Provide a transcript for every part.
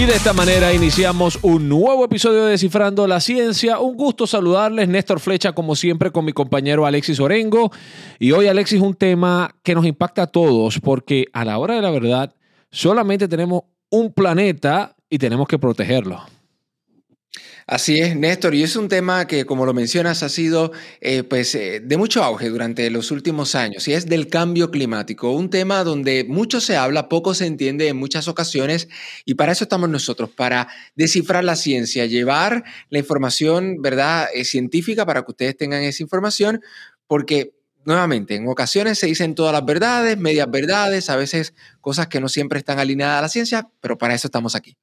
Y de esta manera iniciamos un nuevo episodio de Descifrando la Ciencia. Un gusto saludarles, Néstor Flecha, como siempre, con mi compañero Alexis Orengo. Y hoy, Alexis, un tema que nos impacta a todos, porque a la hora de la verdad, solamente tenemos un planeta y tenemos que protegerlo. Así es, Néstor, y es un tema que, como lo mencionas, ha sido eh, pues, eh, de mucho auge durante los últimos años, y es del cambio climático, un tema donde mucho se habla, poco se entiende en muchas ocasiones, y para eso estamos nosotros, para descifrar la ciencia, llevar la información, ¿verdad?, eh, científica para que ustedes tengan esa información, porque nuevamente, en ocasiones se dicen todas las verdades, medias verdades, a veces cosas que no siempre están alineadas a la ciencia, pero para eso estamos aquí.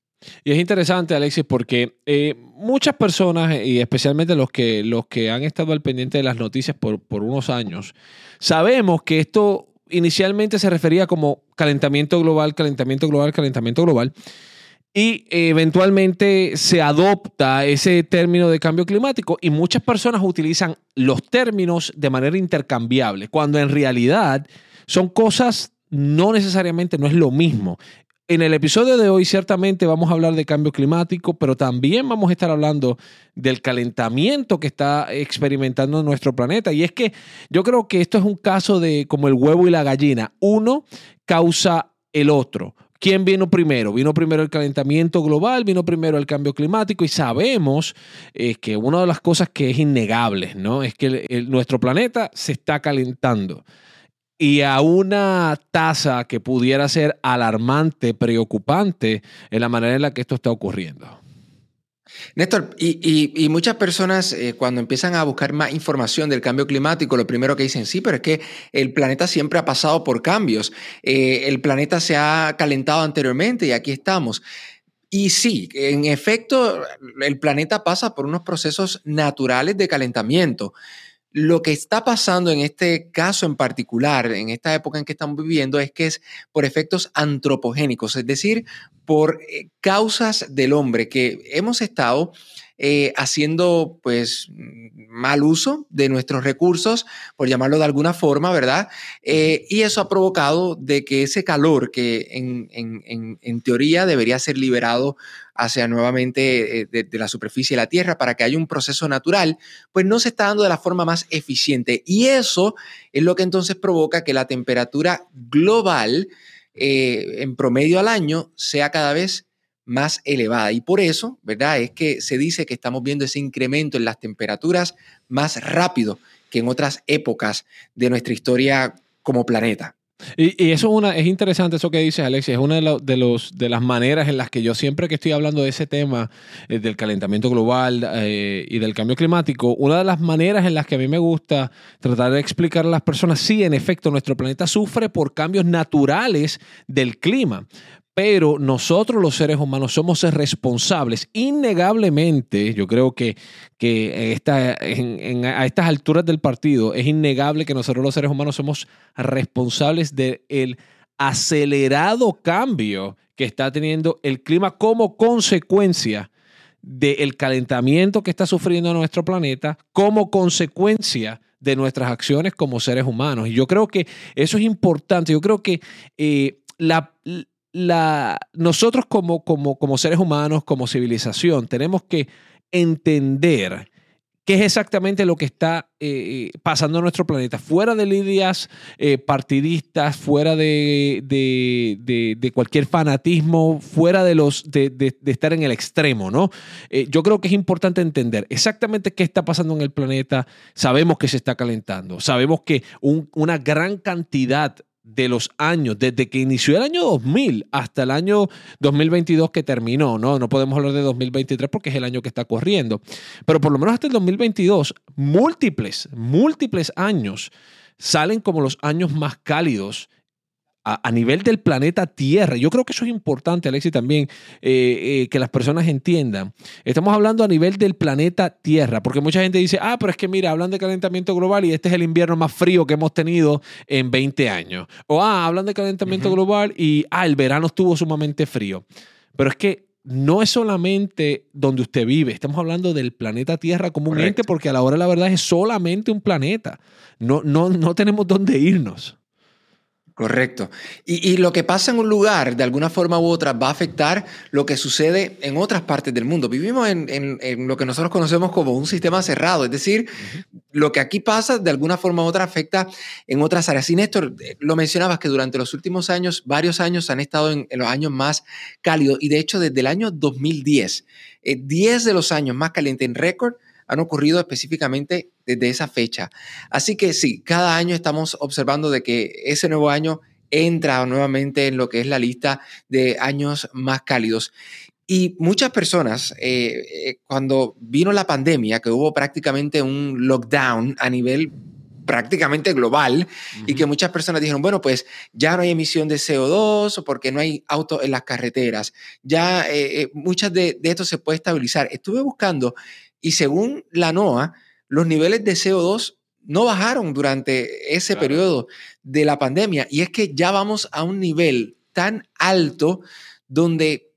Y es interesante, Alexis, porque eh, muchas personas, y especialmente los que, los que han estado al pendiente de las noticias por, por unos años, sabemos que esto inicialmente se refería como calentamiento global, calentamiento global, calentamiento global. Y eventualmente se adopta ese término de cambio climático y muchas personas utilizan los términos de manera intercambiable, cuando en realidad son cosas no necesariamente, no es lo mismo. En el episodio de hoy ciertamente vamos a hablar de cambio climático, pero también vamos a estar hablando del calentamiento que está experimentando nuestro planeta. Y es que yo creo que esto es un caso de como el huevo y la gallina. Uno causa el otro. ¿Quién vino primero? Vino primero el calentamiento global, vino primero el cambio climático y sabemos eh, que una de las cosas que es innegable, ¿no? Es que nuestro planeta se está calentando y a una tasa que pudiera ser alarmante, preocupante en la manera en la que esto está ocurriendo. Néstor, y, muchas personas eh, cuando empiezan a buscar más información del cambio climático, lo primero que dicen, sí, pero es que el planeta siempre ha pasado por cambios, eh, el planeta se ha calentado anteriormente y aquí estamos. Y sí, en efecto, el planeta pasa por unos procesos naturales de calentamiento. Lo que está pasando en este caso en particular, en esta época en que estamos viviendo, es que es por efectos antropogénicos, es decir, por eh, causas del hombre que hemos estado eh, haciendo pues mal uso de nuestros recursos, por llamarlo de alguna forma, ¿verdad? Eh, y eso ha provocado de que ese calor que en, teoría debería ser liberado hacia nuevamente eh, de, la superficie de la Tierra para que haya un proceso natural, pues no se está dando de la forma más eficiente. Y eso es lo que entonces provoca que la temperatura global en promedio al año sea cada vez más elevada. Y por eso, ¿verdad? Es que se dice que estamos viendo ese incremento en las temperaturas más rápido que en otras épocas de nuestra historia como planeta. Y, eso es, una, es interesante eso que dices, Alexia. Es una de, de, los, de las maneras en las que yo siempre que estoy hablando de ese tema eh, del calentamiento global eh, y del cambio climático, una de las maneras en las que a mí me gusta tratar de explicar a las personas, sí, en efecto, nuestro planeta sufre por cambios naturales del clima pero nosotros los seres humanos somos responsables. Innegablemente, yo creo que, que esta, a estas alturas del partido es innegable que nosotros los seres humanos somos responsables del acelerado cambio que está teniendo el clima como consecuencia del calentamiento que está sufriendo nuestro planeta, como consecuencia de nuestras acciones como seres humanos. Y yo creo que eso es importante. Yo creo que eh, la nosotros como, como, como seres humanos, como civilización, tenemos que entender qué es exactamente lo que está eh, pasando en nuestro planeta, fuera de lidias eh, partidistas, fuera de, de, cualquier fanatismo, fuera de, los, de, estar en el extremo, ¿no? Eh, yo creo que es importante entender exactamente qué está pasando en el planeta. Sabemos que se está calentando, sabemos que una gran cantidad de los años, desde que inició el año 2000 hasta el año 2022 que terminó, ¿no? No podemos hablar de 2023 porque es el año que está corriendo, pero por lo menos hasta el 2022, múltiples, múltiples años salen como los años más cálidos a, nivel del planeta Tierra. Yo creo que eso es importante, Alexis, también eh, eh, que las personas entiendan. Estamos hablando a nivel del planeta Tierra, porque mucha gente dice, ah, pero es que mira, hablan de calentamiento global y este es el invierno más frío que hemos tenido en 20 años. O, ah, hablan de calentamiento global y, ah, el verano estuvo sumamente frío. Pero es que no es solamente donde usted vive, estamos hablando del planeta Tierra comúnmente, porque a la hora de la verdad es solamente un planeta. No, no, no tenemos dónde irnos. Correcto. Y, lo que pasa en un lugar, de alguna forma u otra, va a afectar lo que sucede en otras partes del mundo. Vivimos en, lo que nosotros conocemos como un sistema cerrado, es decir, lo que aquí pasa, de alguna forma u otra, afecta en otras áreas. Y Néstor, eh, lo mencionabas que durante los últimos años, varios años han estado en, los años más cálidos, y de hecho desde el año 2010, 10 de los años más calientes en récord han ocurrido específicamente desde esa fecha. Así que sí, cada año estamos observando de que ese nuevo año entra nuevamente en lo que es la lista de años más cálidos. Y muchas personas, eh, eh, cuando vino la pandemia, que hubo prácticamente un lockdown a nivel prácticamente global y que muchas personas dijeron, bueno, pues ya no hay emisión de CO2 porque no hay autos en las carreteras, ya eh, muchas de, de, esto se puede estabilizar. Estuve buscando y según la NOAA, los niveles de CO2 no bajaron durante ese periodo de la pandemia. Y es que ya vamos a un nivel tan alto donde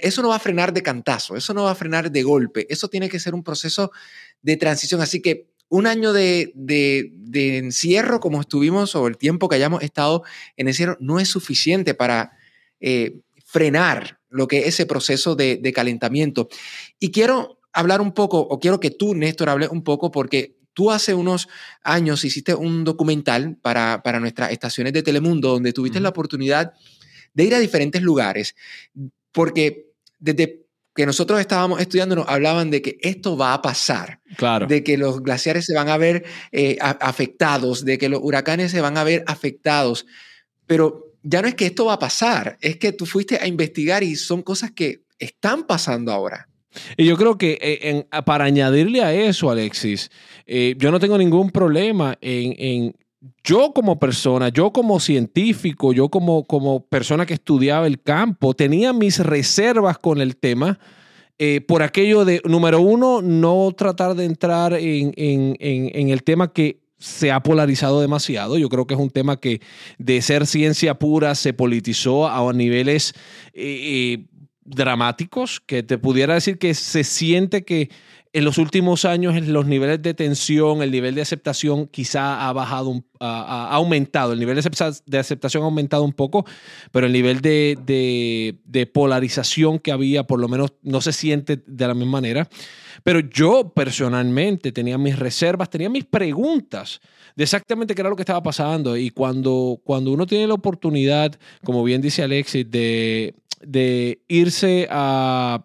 eso no va a frenar de cantazo, eso no va a frenar de golpe, eso tiene que ser un proceso de transición. Así que un año de, encierro como estuvimos o el tiempo que hayamos estado en encierro no es suficiente para eh, frenar lo que es ese proceso de, de calentamiento. Y quiero hablar un poco, o quiero que tú, Néstor, hables un poco, porque tú hace unos años hiciste un documental para, para nuestras estaciones de Telemundo, donde tuviste la oportunidad de ir a diferentes lugares, porque desde que nosotros estábamos estudiando nos hablaban de que esto va a pasar, claro. de que los glaciares se van a ver eh, afectados, de que los huracanes se van a ver afectados, pero ya no es que esto va a pasar, es que tú fuiste a investigar y son cosas que están pasando ahora. Y yo creo que eh, para añadirle a eso, Alexis, eh, yo no tengo ningún problema en, yo como persona, yo como científico, yo como, como persona que estudiaba el campo, tenía mis reservas con el tema. Eh, por aquello de, número uno, no tratar de entrar en, el tema que se ha polarizado demasiado. Yo creo que es un tema que de ser ciencia pura se politizó a niveles dramáticos, que te pudiera decir que se siente que en los últimos años los niveles de tensión, el nivel de aceptación quizá ha bajado, ha, aumentado, el nivel de aceptación ha aumentado un poco, pero el nivel de, de, polarización que había por lo menos no se siente de la misma manera. Pero yo personalmente tenía mis reservas, tenía mis preguntas de exactamente qué era lo que estaba pasando y cuando, cuando uno tiene la oportunidad, como bien dice Alexis, de de irse a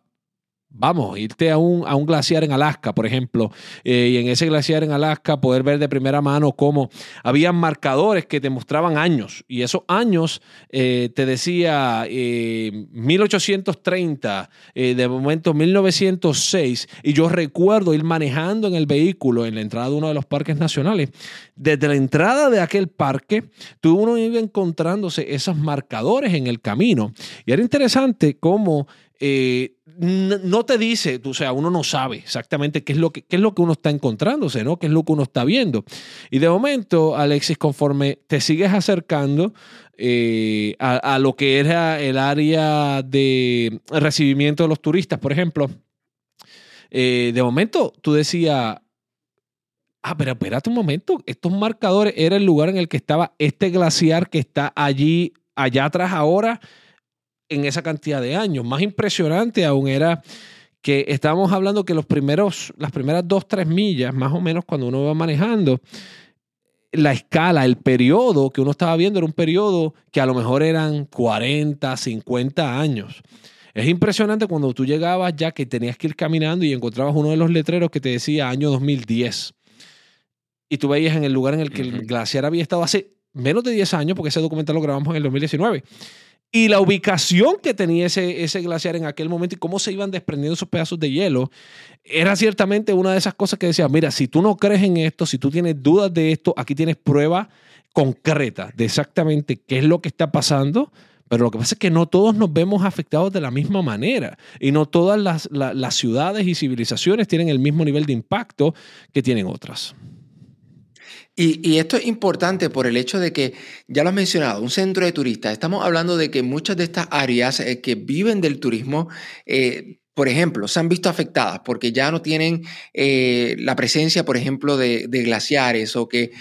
vamos, irte a un, a un glaciar en Alaska, por ejemplo, eh, y en ese glaciar en Alaska poder ver de primera mano cómo había marcadores que te mostraban años, y esos años eh, te decía 1830, eh, de momento 1906, y yo recuerdo ir manejando en el vehículo en la entrada de uno de los parques nacionales. Desde la entrada de aquel parque, tú uno iba encontrándose esos marcadores en el camino, y era interesante cómo eh, no te dice, o sea, uno no sabe exactamente qué es, lo que, es lo que uno está encontrándose, ¿no? Qué es lo que uno está viendo. Y de momento, Alexis, conforme te sigues acercando eh, a, lo que era el área de recibimiento de los turistas, por ejemplo, eh, de momento tú decías, ah, pero espérate un momento, estos marcadores era el lugar en el que estaba este glaciar que está allí, allá atrás ahora en esa cantidad de años. Más impresionante aún era que estábamos hablando que los primeros, las primeras dos, tres millas, más o menos cuando uno va manejando, la escala, el periodo que uno estaba viendo era un periodo que a lo mejor eran 40, 50 años. Es impresionante cuando tú llegabas ya que tenías que ir caminando y encontrabas uno de los letreros que te decía año 2010. Y tú veías en el lugar en el que el glaciar había estado hace menos de 10 años, porque ese documental lo grabamos en el 2019 y la ubicación que tenía ese, ese glaciar en aquel momento y cómo se iban desprendiendo esos pedazos de hielo, era ciertamente una de esas cosas que decía, mira, si tú no crees en esto, si tú tienes dudas de esto, aquí tienes prueba concreta de exactamente qué es lo que está pasando, pero lo que pasa es que no todos nos vemos afectados de la misma manera y no todas las, las ciudades y civilizaciones tienen el mismo nivel de impacto que tienen otras. Y, esto es importante por el hecho de que, ya lo has mencionado, un centro de turistas. Estamos hablando de que muchas de estas áreas eh, que viven del turismo, eh, por ejemplo, se han visto afectadas porque ya no tienen eh, la presencia, por ejemplo, de, glaciares o que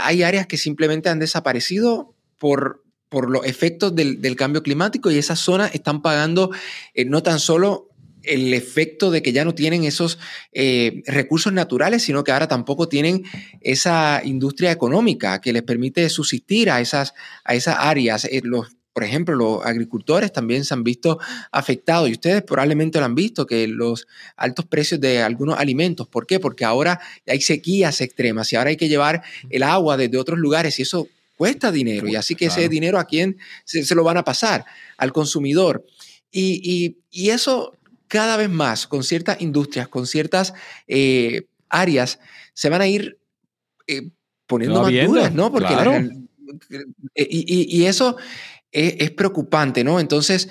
hay áreas que simplemente han desaparecido por, por los efectos del, cambio climático y esas zonas están pagando eh, no tan solo el efecto de que ya no tienen esos eh, recursos naturales, sino que ahora tampoco tienen esa industria económica que les permite subsistir a esas, a esas áreas. Eh, los, por ejemplo, los agricultores también se han visto afectados y ustedes probablemente lo han visto, que los altos precios de algunos alimentos. ¿Por qué? Porque ahora hay sequías extremas y ahora hay que llevar el agua desde otros lugares y eso cuesta dinero. Y así que ese dinero a quién se, lo van a pasar, al consumidor. Y, y, y eso cada vez más con ciertas industrias, con ciertas eh, áreas, se van a ir eh, poniendo más duras, ¿no? Porque eh, y, eso es, preocupante, ¿no? Entonces,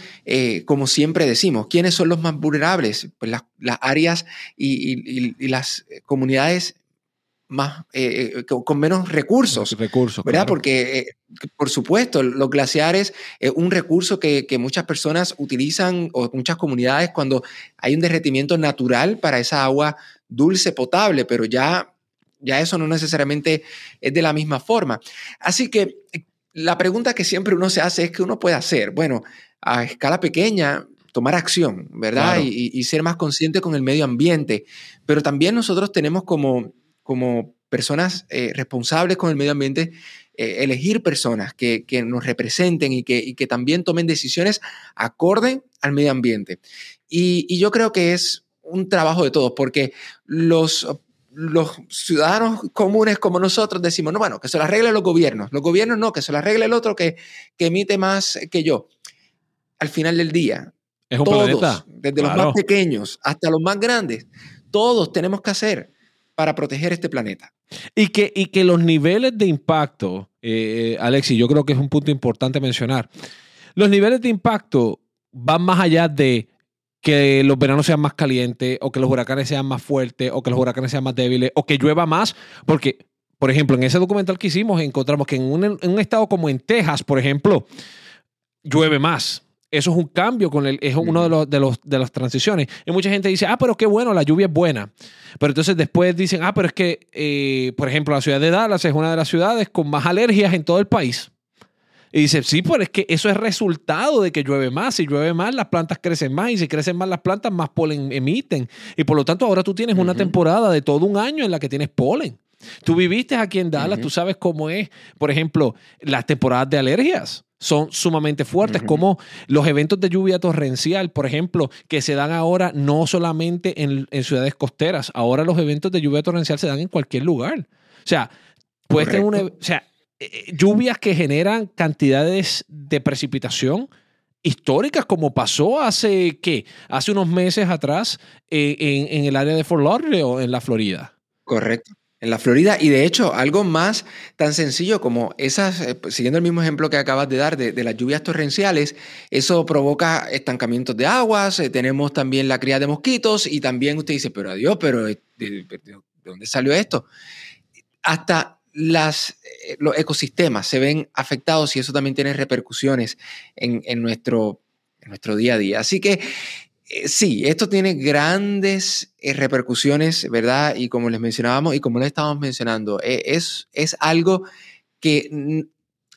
como siempre decimos, ¿quiénes son los más vulnerables? Pues las, las áreas y, las comunidades más, eh, eh, con menos recursos. Recursos. ¿Verdad? Porque, eh, por supuesto, los glaciares es un recurso que, muchas personas utilizan o muchas comunidades cuando hay un derretimiento natural para esa agua dulce, potable, pero ya, ya eso no necesariamente es de la misma forma. Así que la pregunta que siempre uno se hace es qué uno puede hacer. Bueno, a escala pequeña, tomar acción, ¿verdad? Y, y, ser más consciente con el medio ambiente. Pero también nosotros tenemos como como personas eh, responsables con el medio ambiente, eh, elegir personas que, nos representen y que, que, también tomen decisiones acorde al medio ambiente. Y, yo creo que es un trabajo de todos, porque los, los ciudadanos comunes como nosotros decimos, no, bueno, que se lo arreglen los gobiernos, los gobiernos no, que se lo arregle el otro que, que emite más que yo. Al final del día, es un todos, desde los más pequeños hasta los más grandes, todos tenemos que hacer para proteger este planeta. Y que, y que los niveles de impacto, eh, Alexi, yo creo que es un punto importante mencionar. Los niveles de impacto van más allá de que los veranos sean más calientes o que los huracanes sean más fuertes o que los huracanes sean más débiles o que llueva más, porque, por ejemplo, en ese documental que hicimos encontramos que en un estado como en Texas, por ejemplo, llueve más eso es un cambio con el, es uno de los, de los de las transiciones. Y mucha gente dice, ah, pero qué bueno, la lluvia es buena. Pero entonces después dicen, ah, pero es que, eh, por ejemplo, la ciudad de Dallas es una de las ciudades con más alergias en todo el país. Y dice, sí, pero es que eso es resultado de que llueve más. Si llueve más, las plantas crecen más. Y si crecen más las plantas, más polen emiten. Y por lo tanto, ahora tú tienes una temporada de todo un año en la que tienes polen. Tú viviste aquí en Dallas, tú sabes cómo es, por ejemplo, las temporadas de alergias son sumamente fuertes, como los eventos de lluvia torrencial, por ejemplo, que se dan ahora no solamente en, ciudades costeras, ahora los eventos de lluvia torrencial se dan en cualquier lugar. O sea, puede tener una, o sea, eh, eh, lluvias que generan cantidades de precipitación históricas, como pasó hace, ¿qué? Hace unos meses atrás eh, en, en, el área de Fort Lauderdale, en la Florida. Correcto en la Florida. Y de hecho, algo más tan sencillo como esas, eh, pues, siguiendo el mismo ejemplo que acabas de dar de, las lluvias torrenciales, eso provoca estancamientos de aguas, eh, tenemos también la cría de mosquitos y también usted dice, pero adiós, pero eh, ¿de, dónde salió esto? Hasta las, los ecosistemas se ven afectados y eso también tiene repercusiones en, en, nuestro, en nuestro día a día. Así que sí, esto tiene grandes eh, repercusiones, ¿verdad? Y como les mencionábamos y como les estábamos mencionando, eh, es, es algo que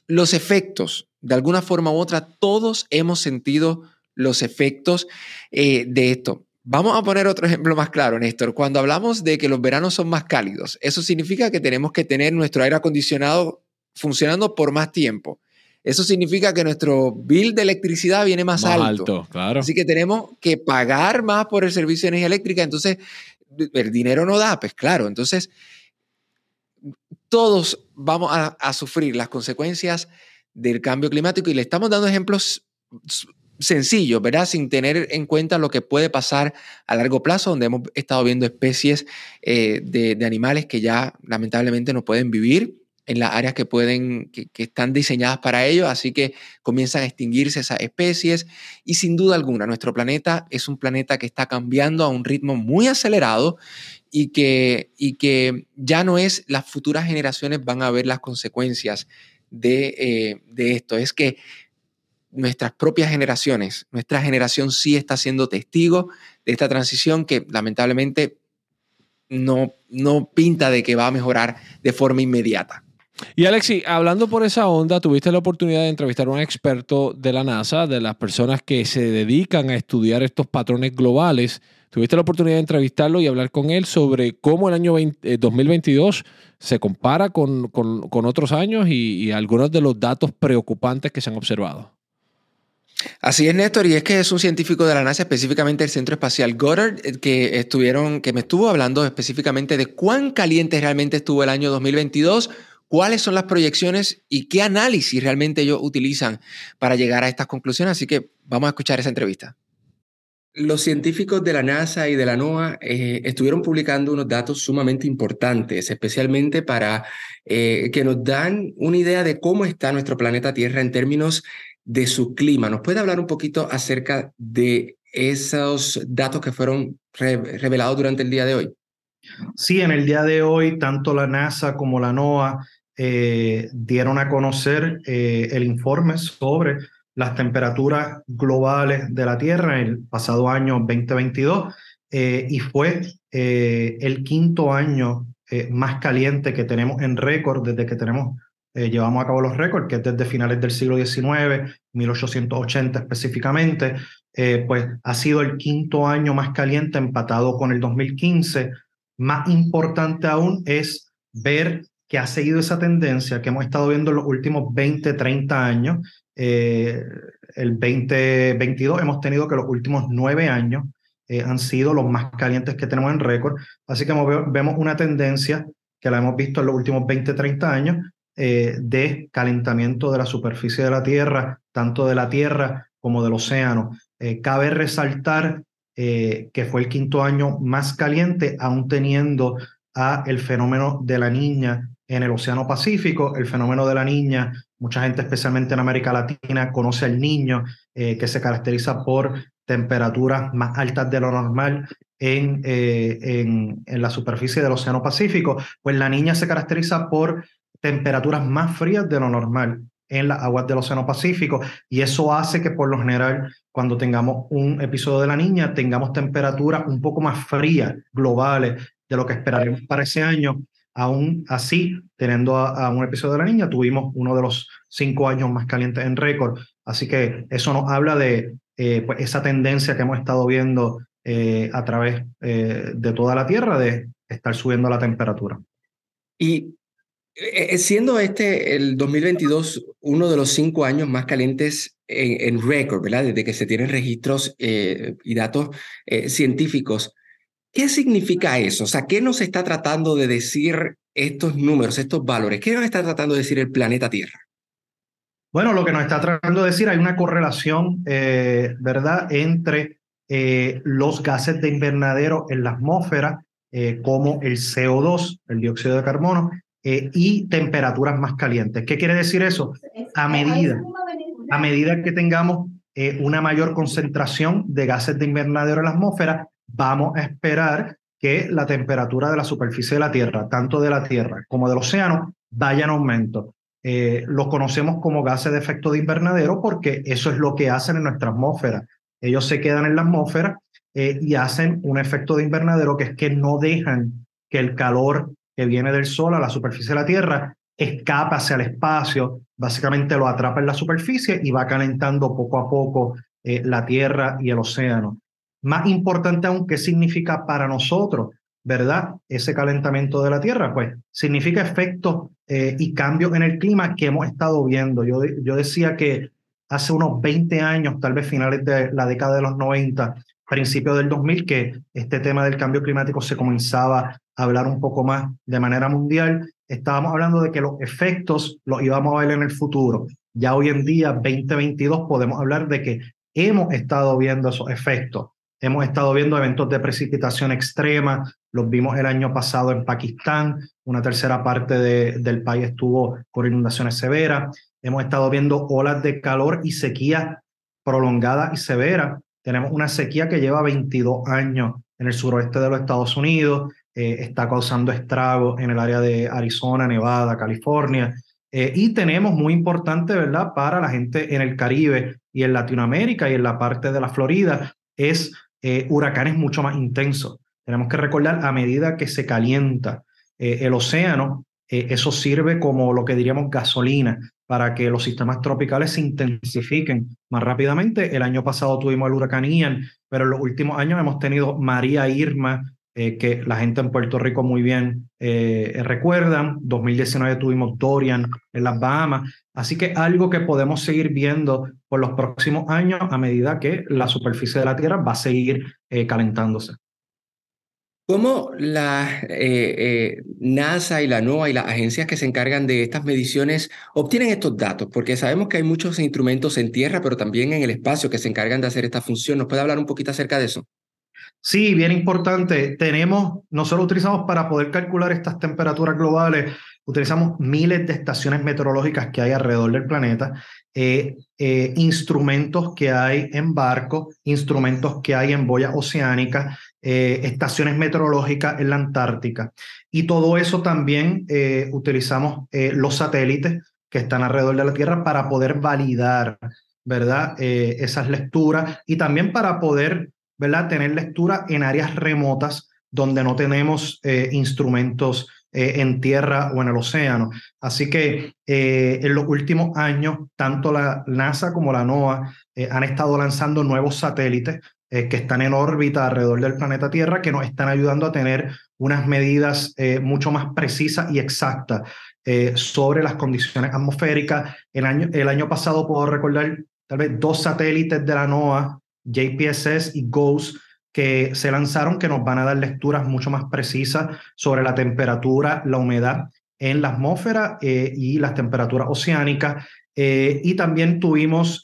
los efectos, de alguna forma u otra, todos hemos sentido los efectos de esto. Vamos a poner otro ejemplo más claro, Néstor. Cuando hablamos de que los veranos son más cálidos, eso significa que tenemos que tener nuestro aire acondicionado funcionando por más tiempo eso significa que nuestro bill de electricidad viene más, alto. alto. claro. Así que tenemos que pagar más por el servicio de energía eléctrica. Entonces, el dinero no da, pues claro. Entonces, todos vamos a, sufrir las consecuencias del cambio climático y le estamos dando ejemplos sencillos, ¿verdad? Sin tener en cuenta lo que puede pasar a largo plazo, donde hemos estado viendo especies eh, de, de, animales que ya lamentablemente no pueden vivir en las áreas que pueden, que, están diseñadas para ello, así que comienzan a extinguirse esas especies y sin duda alguna nuestro planeta es un planeta que está cambiando a un ritmo muy acelerado y que, y que ya no es las futuras generaciones van a ver las consecuencias de, eh, de esto, es que nuestras propias generaciones, nuestra generación sí está siendo testigo de esta transición que lamentablemente no, no pinta de que va a mejorar de forma inmediata. Y Alexi, hablando por esa onda, tuviste la oportunidad de entrevistar a un experto de la NASA, de las personas que se dedican a estudiar estos patrones globales. Tuviste la oportunidad de entrevistarlo y hablar con él sobre cómo el año 2022 eh, se compara con, otros años y algunos de los datos preocupantes que se han observado. Así es, Néstor, y es que es un científico de la NASA, específicamente el Centro Espacial Goddard, eh, que estuvieron, que me estuvo hablando específicamente de cuán caliente realmente estuvo el año 2022, cuáles son las proyecciones y qué análisis realmente ellos utilizan para llegar a estas conclusiones. Así que vamos a escuchar esa entrevista. Los científicos de la NASA y de la NOAA eh, estuvieron publicando unos datos sumamente importantes, especialmente para eh, que nos dan una idea de cómo está nuestro planeta Tierra en términos de su clima. ¿Nos puede hablar un poquito acerca de esos datos que fueron revelados durante el día de hoy? Sí, en el día de hoy, tanto la NASA como la NOAA eh, dieron a conocer eh, el informe sobre las temperaturas globales de la Tierra en el pasado año 2022 eh, y fue el quinto año más caliente que tenemos en récord desde que tenemos eh, llevamos a cabo los récords, que es desde finales del siglo XIX, 1880 específicamente, eh, pues ha sido el quinto año más caliente empatado con el 2015. Más importante aún es ver ha seguido esa tendencia que hemos estado viendo en los últimos 20, 30 años. Eh, el 2022 hemos tenido que los últimos nueve años han sido los más calientes que tenemos en récord. Así que vemos una tendencia que la hemos visto en los últimos 20, 30 años, eh, de calentamiento de la superficie de la Tierra, tanto de la Tierra como del océano. Eh, cabe resaltar eh, que fue el quinto año más caliente, aún teniendo a el fenómeno de la niña en el Océano Pacífico. El fenómeno de la niña, mucha gente, especialmente en América Latina, conoce al niño, que se caracteriza por temperaturas más altas de lo normal en, en, en, la superficie del Océano Pacífico. Pues la niña se caracteriza por temperaturas más frías de lo normal en las aguas del Océano Pacífico y eso hace que por lo general cuando tengamos un episodio de la niña tengamos temperaturas un poco más frías globales de lo que esperaremos para ese año. Aún así, teniendo a, un episodio de la niña, tuvimos uno de los cinco años más calientes en récord. Así que eso nos habla de eh, pues esa tendencia que hemos estado viendo eh, a través eh, de toda la Tierra de estar subiendo la temperatura. Y siendo este el 2022 uno de los cinco años más calientes en, récord, ¿verdad? Desde que se tienen registros y datos científicos, ¿qué significa eso? O sea, ¿qué nos está tratando de decir estos números, estos valores? ¿Qué nos está tratando de decir el planeta Tierra? Bueno, lo que nos está tratando de decir, hay una correlación, ¿verdad?, entre los gases de invernadero en la atmósfera, como el CO2, el dióxido de carbono, eh, y temperaturas más calientes. ¿Qué quiere decir eso? A medida, a medida que tengamos eh, una mayor concentración de gases de invernadero en la atmósfera, vamos a esperar que la temperatura de la superficie de la Tierra, tanto de la Tierra como del océano, vaya en aumento. Eh, los conocemos como gases de efecto de invernadero porque eso es lo que hacen en nuestra atmósfera. Ellos se quedan en la atmósfera y hacen un efecto de invernadero que es que no dejan que el calor que viene del Sol a la superficie de la Tierra escapa hacia el espacio, básicamente lo atrapa en la superficie y va calentando poco a poco eh, la Tierra y el océano. Más importante aún, ¿qué significa para nosotros, verdad? Ese calentamiento de la Tierra, pues significa efectos eh, y cambios en el clima que hemos estado viendo. Yo, yo decía que hace unos 20 años, tal vez finales de la década de los 90, principios del 2000, que este tema del cambio climático se comenzaba hablar un poco más de manera mundial, estábamos hablando de que los efectos los íbamos a ver en el futuro. Ya hoy en día, 2022, podemos hablar de que hemos estado viendo esos efectos. Hemos estado viendo eventos de precipitación extrema, los vimos el año pasado en Pakistán, una tercera parte de, del país estuvo con inundaciones severas. Hemos estado viendo olas de calor y sequía prolongada y severa. Tenemos una sequía que lleva 22 años en el suroeste de los Estados Unidos. Eh, está causando estragos en el área de Arizona, Nevada, California. Eh, y tenemos muy importante, ¿verdad? Para la gente en el Caribe y en Latinoamérica y en la parte de la Florida, es eh, huracanes mucho más intensos. Tenemos que recordar, a medida que se calienta el océano, eso sirve como lo que diríamos gasolina para que los sistemas tropicales se intensifiquen más rápidamente. El año pasado tuvimos el huracán Ian, pero en los últimos años hemos tenido María Irma, eh, que la gente en Puerto Rico muy bien eh, recuerdan. 2019 tuvimos Dorian en las Bahamas. Así que algo que podemos seguir viendo por los próximos años a medida que la superficie de la Tierra va a seguir eh, calentándose. ¿Cómo la eh, NASA y la NOAA y las agencias que se encargan de estas mediciones obtienen estos datos? Porque sabemos que hay muchos instrumentos en tierra, pero también en el espacio que se encargan de hacer esta función. ¿Nos puede hablar un poquito acerca de eso? Sí, bien importante. Tenemos, nosotros utilizamos para poder calcular estas temperaturas globales, utilizamos miles de estaciones meteorológicas que hay alrededor del planeta, eh, instrumentos que hay en barcos, instrumentos que hay en boyas oceánicas, eh, estaciones meteorológicas en la Antártica. Y todo eso también eh, utilizamos eh, los satélites que están alrededor de la Tierra para poder validar, ¿verdad? esas lecturas y también para poder, ¿verdad? Tener lectura en áreas remotas donde no tenemos instrumentos en tierra o en el océano. Así que en los últimos años, tanto la NASA como la NOAA han estado lanzando nuevos satélites eh, que están en órbita alrededor del planeta Tierra, que nos están ayudando a tener unas medidas eh, mucho más precisas y exactas eh, sobre las condiciones atmosféricas. El año, el año pasado puedo recordar tal vez dos satélites de la NOAA, JPSS y GOES, que se lanzaron que nos van a dar lecturas mucho más precisas sobre la temperatura, la humedad en la atmósfera y las temperaturas oceánicas. y también tuvimos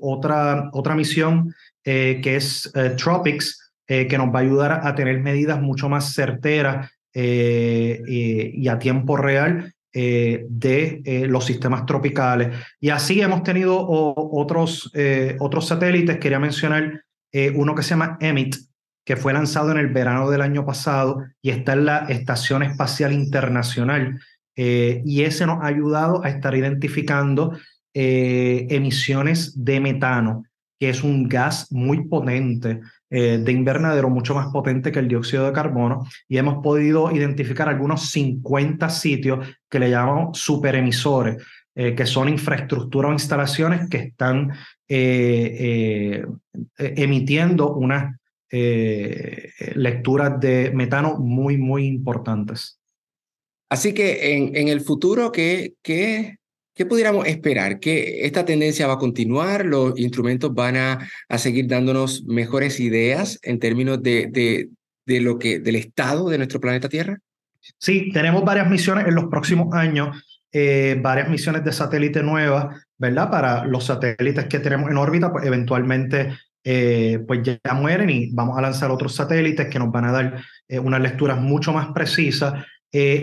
otra, otra misión eh, que es eh, Tropics, eh, que nos va a ayudar a, tener medidas mucho más certeras y a tiempo real de los sistemas tropicales. Y así hemos tenido otros, otros satélites, quería mencionar uno que se llama EMIT, que fue lanzado en el verano del año pasado y está en la Estación Espacial Internacional. y ese nos ha ayudado a estar identificando emisiones de metano que es un gas muy potente eh, de invernadero, mucho más potente que el dióxido de carbono, y hemos podido identificar algunos 50 sitios que le llamamos superemisores, eh, que son infraestructuras o instalaciones que están eh, emitiendo unas lecturas de metano muy, muy importantes. Así que en, en el futuro, ¿qué, qué ¿Qué pudiéramos esperar? ¿Que esta tendencia va a continuar? ¿Los instrumentos van a, a seguir dándonos mejores ideas en términos de, de, lo que, del estado de nuestro planeta Tierra? Sí, tenemos varias misiones en los próximos años, eh, varias misiones de satélite nuevas, ¿verdad? Para los satélites que tenemos en órbita, pues eventualmente eh, pues ya, mueren y vamos a lanzar otros satélites que nos van a dar eh, unas lecturas mucho más precisas.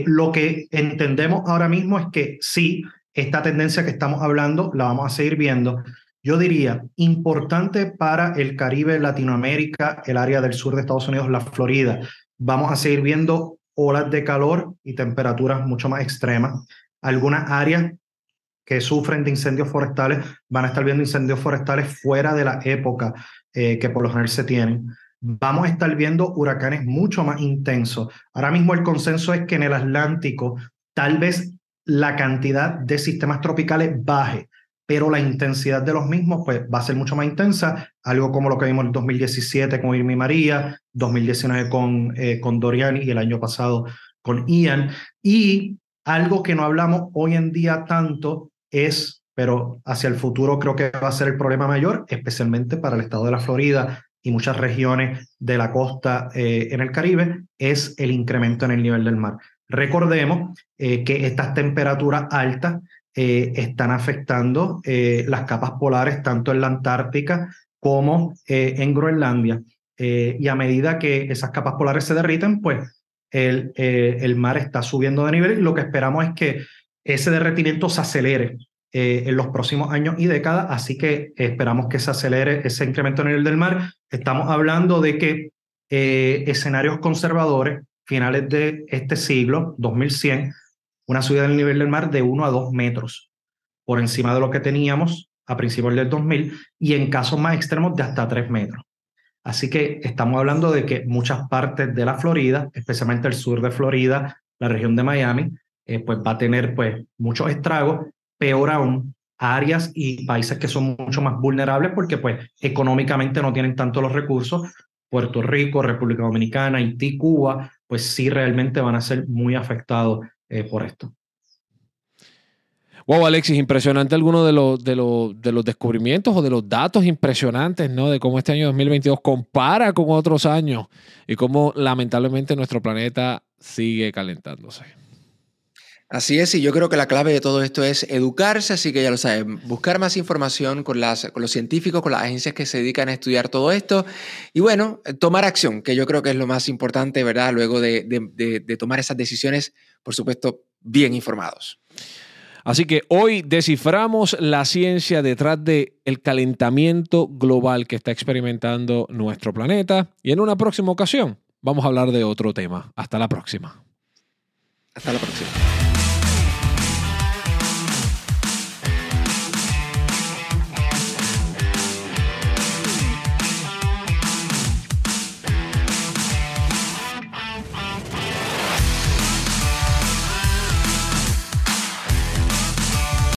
lo que entendemos ahora mismo es que sí, esta tendencia que estamos hablando la vamos a seguir viendo. Yo diría, importante para el Caribe, Latinoamérica, el área del sur de Estados Unidos, la Florida. Vamos a seguir viendo olas de calor y temperaturas mucho más extremas. Algunas áreas que sufren de incendios forestales van a estar viendo incendios forestales fuera de la época eh, que por lo general se tienen. Vamos a estar viendo huracanes mucho más intensos. Ahora mismo el consenso es que en el Atlántico tal vez la cantidad de sistemas tropicales baje, pero la intensidad de los mismos pues, va a ser mucho más intensa, algo como lo que vimos en 2017 con Irma María, 2019 con, eh, con Dorian y el año pasado con Ian. Y algo que no hablamos hoy en día tanto es, pero hacia el futuro creo que va a ser el problema mayor, especialmente para el estado de la Florida y muchas regiones de la costa eh, en el Caribe, es el incremento en el nivel del mar. Recordemos eh, que estas temperaturas altas eh, están afectando eh, las capas polares tanto en la Antártica como en Groenlandia. y a medida que esas capas polares se derriten, pues el, el mar está subiendo de nivel y lo que esperamos es que ese derretimiento se acelere en los próximos años y décadas, así que esperamos que se acelere ese incremento en el nivel del mar. Estamos hablando de que escenarios conservadores finales de este siglo, 2100, una subida del nivel del mar de 1 a 2 metros por encima de lo que teníamos a principios del 2000 y en casos más extremos de hasta 3 metros. Así que estamos hablando de que muchas partes de la Florida, especialmente el sur de Florida, la región de Miami, eh, pues va a tener pues muchos estragos, peor aún, áreas y países que son mucho más vulnerables porque pues económicamente no tienen tanto los recursos, Puerto Rico, República Dominicana, Haití, Cuba, pues sí realmente van a ser muy afectados eh, por esto. Wow, Alexis, impresionante alguno de los, de, los, de los descubrimientos o de los datos impresionantes, ¿no? De cómo este año 2022 compara con otros años y cómo lamentablemente nuestro planeta sigue calentándose. Así es, y yo creo que la clave de todo esto es educarse, así que ya lo saben, buscar más información con, las, con los científicos, con las agencias que se dedican a estudiar todo esto, y bueno, tomar acción, que yo creo que es lo más importante, ¿verdad? Luego de, tomar esas decisiones, por supuesto, bien informados. Así que hoy desciframos la ciencia detrás del el calentamiento global que está experimentando nuestro planeta, y en una próxima ocasión vamos a hablar de otro tema. Hasta la próxima. Hasta la próxima.